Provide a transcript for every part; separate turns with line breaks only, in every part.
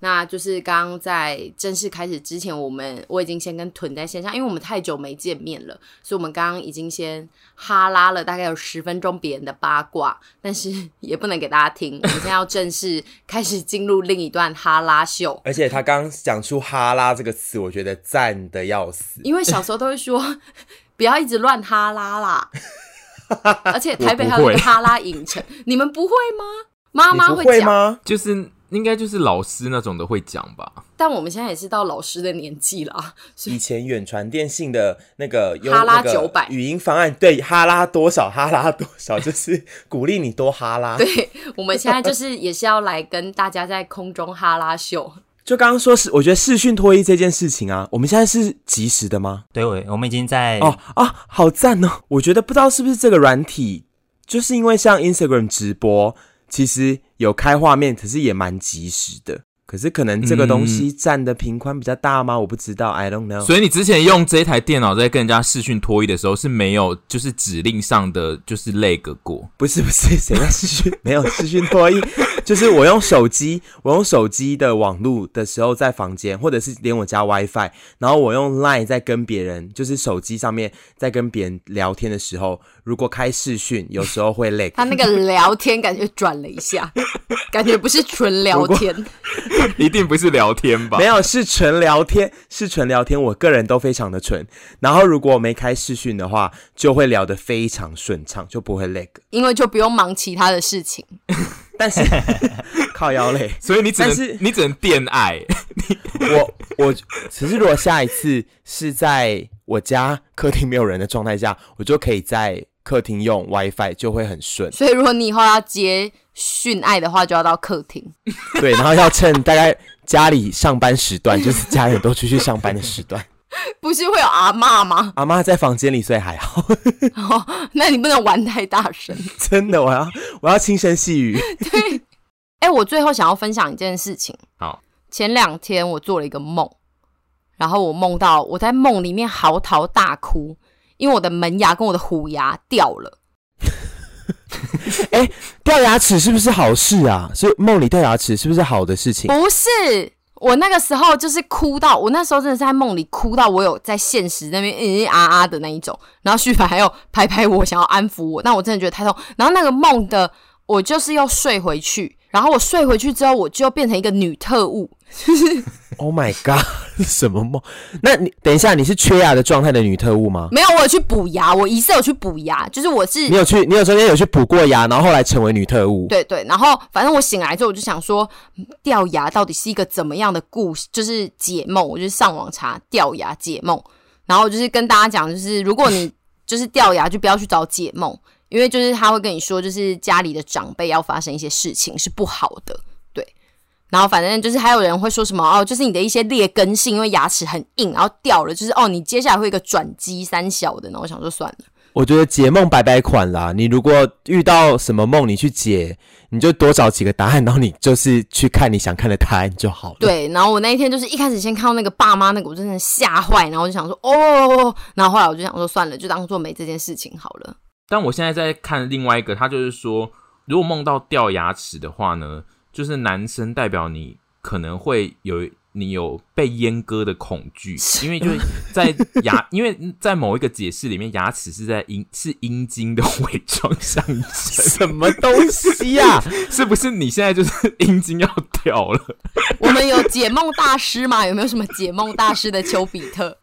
那就是刚刚在正式开始之前，我们我已经先跟屯在线上，因为我们太久没见面了，所以我们刚刚已经先哈拉了大概有十分钟别人的八卦，但是也不能给大家听。我们现在要正式开始进入另一段哈拉秀。
而且他刚刚讲出“哈拉”这个词，我觉得赞的要死。
因为小时候都会说 不要一直乱哈拉啦，而且台北还有一个哈拉影城，你们不会吗？妈妈会讲吗？
就是。应该就是老师那种的会讲吧，
但我们现在也是到老师的年纪了。
以前远传电信的那个
哈拉九百
语音方案，对，哈拉多少哈拉多少，就是鼓励你多哈拉。
对，我们现在就是也是要来跟大家在空中哈拉秀。
就刚刚说是，我觉得视讯脱衣这件事情啊，我们现在是及时的吗？
对，我们已经在
哦啊，好赞哦！我觉得不知道是不是这个软体，就是因为像 Instagram 直播。其实有开画面，可是也蛮及时的。可是可能这个东西占的频宽比较大吗？我不知道，I don't know。
所以你之前用这一台电脑在跟人家视讯脱衣的时候是没有，就是指令上的就是 lag 过？
不是不是，谁在视讯？没有视讯脱衣，就是我用手机，我用手机的网络的时候在房间，或者是连我家 WiFi，然后我用 Line 在跟别人，就是手机上面在跟别人聊天的时候，如果开视讯，有时候会 lag。
他那个聊天感觉转了一下，感觉不是纯聊天。
一定不是聊天吧？
没有，是纯聊天，是纯聊天。我个人都非常的纯。然后如果我没开视讯的话，就会聊得非常顺畅，就不会 lag。
因为就不用忙其他的事情。
但是 靠腰累，
所以你只能
是
你只能电爱。
我我只是如果下一次是在我家客厅没有人的状态下，我就可以在客厅用 WiFi，就会很顺。
所以如果你以后要接。训爱的话就要到客厅，
对，然后要趁大概家里上班时段，就是家人都出去上班的时段。
不是会有阿嬷吗？
阿妈在房间里，所以还好。
哦，那你不能玩太大声。
真的，我要我要轻声细语。
对，哎、欸，我最后想要分享一件事情。
好，
前两天我做了一个梦，然后我梦到我在梦里面嚎啕大哭，因为我的门牙跟我的虎牙掉了。
哎、欸，掉牙齿是不是好事啊？所以梦里掉牙齿是不是好的事情？
不是，我那个时候就是哭到，我那时候真的是在梦里哭到，我有在现实那边嗯嗯啊啊的那一种。然后旭凡还有拍拍我，想要安抚我，那我真的觉得太痛。然后那个梦的，我就是又睡回去，然后我睡回去之后，我就变成一个女特务。
Oh my god！什么梦？那你等一下，你是缺牙的状态的女特务吗？
没有，我有去补牙，我疑似有去补牙，就是我是
你有去，你有中间有去补过牙，然后后来成为女特务。
对对，然后反正我醒来之后，我就想说掉牙到底是一个怎么样的故事，就是解梦，我就上网查掉牙解梦，然后就是跟大家讲，就是如果你 就是掉牙，就不要去找解梦，因为就是他会跟你说，就是家里的长辈要发生一些事情是不好的。然后反正就是还有人会说什么哦，就是你的一些劣根性，因为牙齿很硬，然后掉了，就是哦，你接下来会一个转机三小的。然后我想说算了，
我觉得解梦百百款啦。你如果遇到什么梦，你去解，你就多找几个答案，然后你就是去看你想看的答案就好了。
对，然后我那一天就是一开始先看到那个爸妈那个，我真的吓坏，然后我就想说哦，然后后来我就想说算了，就当做没这件事情好了。
但我现在在看另外一个，他就是说，如果梦到掉牙齿的话呢？就是男生代表你可能会有你有被阉割的恐惧，因为就是在牙，因为在某一个解释里面，牙齿是在阴是阴茎的伪装象征。
什么东西呀、啊？
是不是你现在就是 阴茎要掉了？
我们有解梦大师吗？有没有什么解梦大师的丘比特？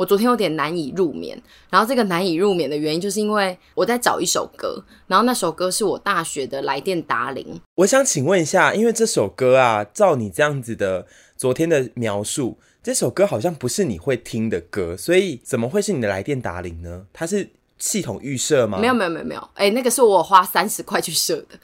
我昨天有点难以入眠，然后这个难以入眠的原因就是因为我在找一首歌，然后那首歌是我大学的来电达铃。
我想请问一下，因为这首歌啊，照你这样子的昨天的描述，这首歌好像不是你会听的歌，所以怎么会是你的来电达铃呢？它是系统预设吗？
没有没有没有没有，哎、欸，那个是我花三十块去设的。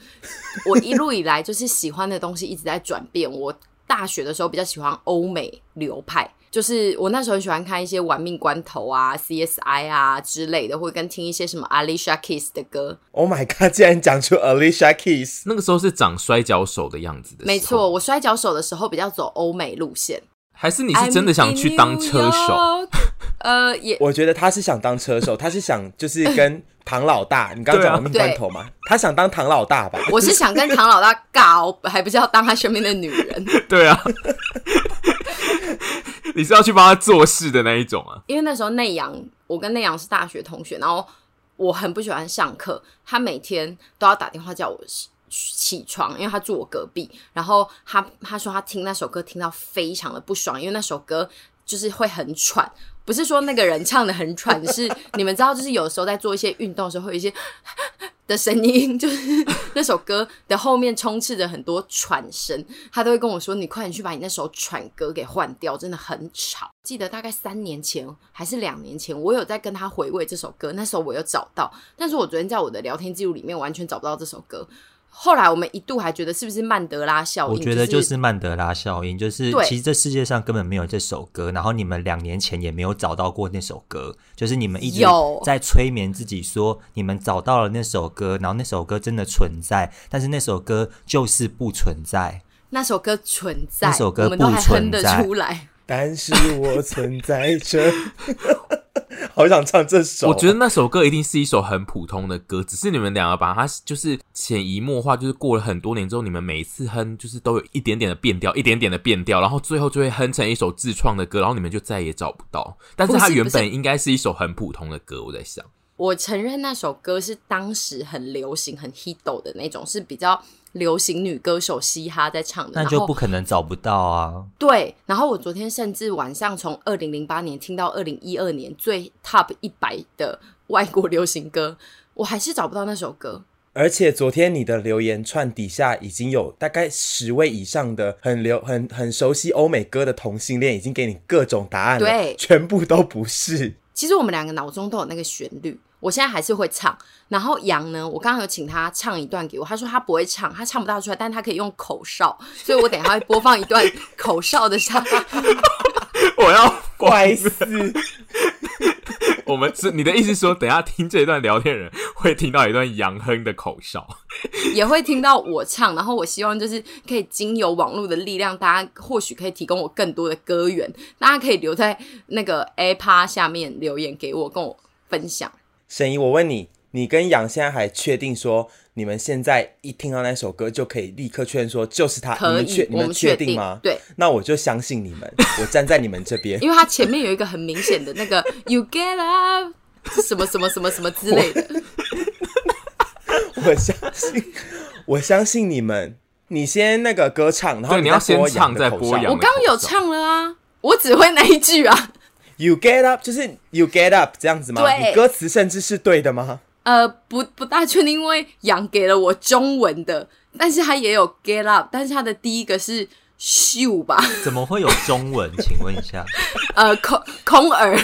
我一路以来就是喜欢的东西一直在转变。我大学的时候比较喜欢欧美流派。就是我那时候很喜欢看一些玩命关头啊、CSI 啊之类的，会跟听一些什么 Alicia Keys 的歌。
Oh my god！竟然讲出 Alicia Keys，
那个时候是长摔跤手的样子的。
没错，我摔跤手的时候比较走欧美路线。
还是你是真的想去当车手？
呃，也
我觉得他是想当车手，他是想就是跟唐老大，你刚刚讲的命关头嘛，他想当唐老大吧？
我是想跟唐老大搞，还不是要当他身边的女人？
对啊，你是要去帮他做事的那一种啊？
因为那时候内阳，我跟内阳是大学同学，然后我很不喜欢上课，他每天都要打电话叫我起床，因为他住我隔壁，然后他他说他听那首歌听到非常的不爽，因为那首歌就是会很喘。不是说那个人唱的很喘，是 你们知道，就是有时候在做一些运动的时候，会有一些的声音，就是那首歌的后面充斥着很多喘声，他都会跟我说：“你快点去把你那首喘歌给换掉，真的很吵。”记得大概三年前还是两年前，我有在跟他回味这首歌，那时候我有找到，但是我昨天在我的聊天记录里面完全找不到这首歌。后来我们一度还觉得是不是曼德拉效应？
我觉得就是曼德拉效应，就是其实这世界上根本没有这首歌，然后你们两年前也没有找到过那首歌，就是你们一直在催眠自己说你们找到了那首歌，然后那首歌真的存在，但是那首歌就是不存在。
那首歌存在，
那首歌不存在，
但是我存在着。好想唱这首。
我觉得那首歌一定是一首很普通的歌，只是你们两个把它就是潜移默化，就是过了很多年之后，你们每一次哼就是都有一点点的变调，一点点的变调，然后最后就会哼成一首自创的歌，然后你们就再也找不到。但是它原本应该是一首很普通的歌，我在想。
我承认那首歌是当时很流行、很 hit 的那种，是比较流行女歌手嘻哈在唱的。
那就不可能找不到啊。
对，然后我昨天甚至晚上从二零零八年听到二零一二年最 top 一百的外国流行歌，我还是找不到那首歌。
而且昨天你的留言串底下已经有大概十位以上的很流很很熟悉欧美歌的同性恋，已经给你各种答案了，
对，
全部都不是。
其实我们两个脑中都有那个旋律。我现在还是会唱，然后杨呢，我刚刚有请他唱一段给我，他说他不会唱，他唱不大出来，但他可以用口哨，所以我等一下会播放一段 口哨的声音。
我要
怪死！
我们是你的意思说，等一下听这一段聊天人会听到一段杨哼的口哨，
也会听到我唱，然后我希望就是可以经由网络的力量，大家或许可以提供我更多的歌源，大家可以留在那个 Apple 下面留言给我，跟我分享。
沈怡，我问你，你跟杨现在还确定说，你们现在一听到那首歌就可以立刻确认说就是他？
可以，
你们确你们确定吗？
对，
那我就相信你们，我站在你们这边，
因为他前面有一个很明显的那个 “You get up” 什么什么什么什么之类的。
我，我相信，我相信你们。你先那个歌唱，然后
你要先唱再播杨。
我刚刚有唱了啊，我只会那一句啊。
You get up，就是 You get up 这样子吗？对，你歌词甚至是对的吗？
呃，不不大确定，因为杨给了我中文的，但是他也有 get up，但是他的第一个是秀吧？
怎么会有中文？请问一下，
呃，空空耳，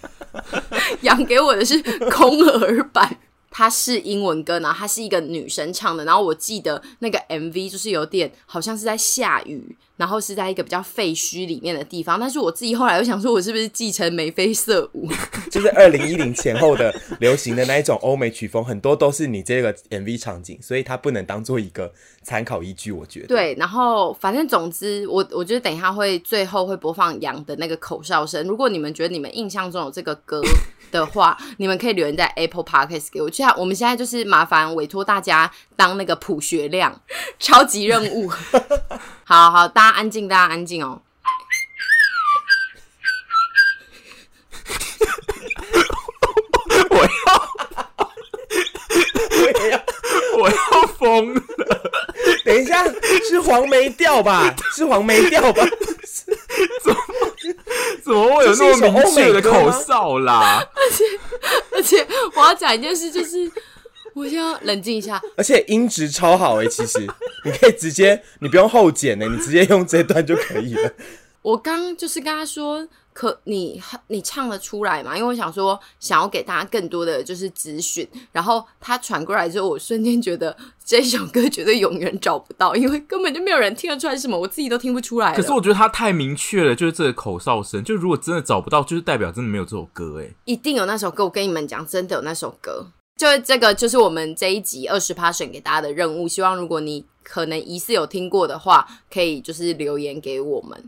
杨给我的是空耳版。它是英文歌，然后它是一个女生唱的，然后我记得那个 MV 就是有点好像是在下雨，然后是在一个比较废墟里面的地方，但是我自己后来又想说，我是不是继承眉飞色舞？
就是二零一零前后的流行的那一种欧美曲风，很多都是你这个 MV 场景，所以它不能当做一个参考依据，我觉得。
对，然后反正总之，我我觉得等一下会最后会播放杨的那个口哨声，如果你们觉得你们印象中有这个歌。的话，你们可以留言在 Apple Podcast 给我。就像我们现在就是麻烦委托大家当那个普学亮，超级任务。好好，大家安静，大家安静哦。
我要，我要，我要疯了！
等一下，是黄梅调吧？是黄梅调吧？
怎么？怎么会有那么明确的口哨啦？
而且，我要讲一件事，就是我先要冷静一下。
而且音质超好哎、欸，其实 你可以直接，你不用后剪呢、欸，你直接用这段就可以了。
我刚就是跟他说。可你你唱得出来吗？因为我想说，想要给大家更多的就是资讯。然后他传过来之后，我瞬间觉得这首歌绝对永远找不到，因为根本就没有人听得出来什么，我自己都听不出来。
可是我觉得他太明确了，就是这个口哨声。就如果真的找不到，就是代表真的没有这首歌哎。
一定有那首歌，我跟你们讲，真的有那首歌。就是这个，就是我们这一集二十趴选给大家的任务。希望如果你可能疑似有听过的话，可以就是留言给我们。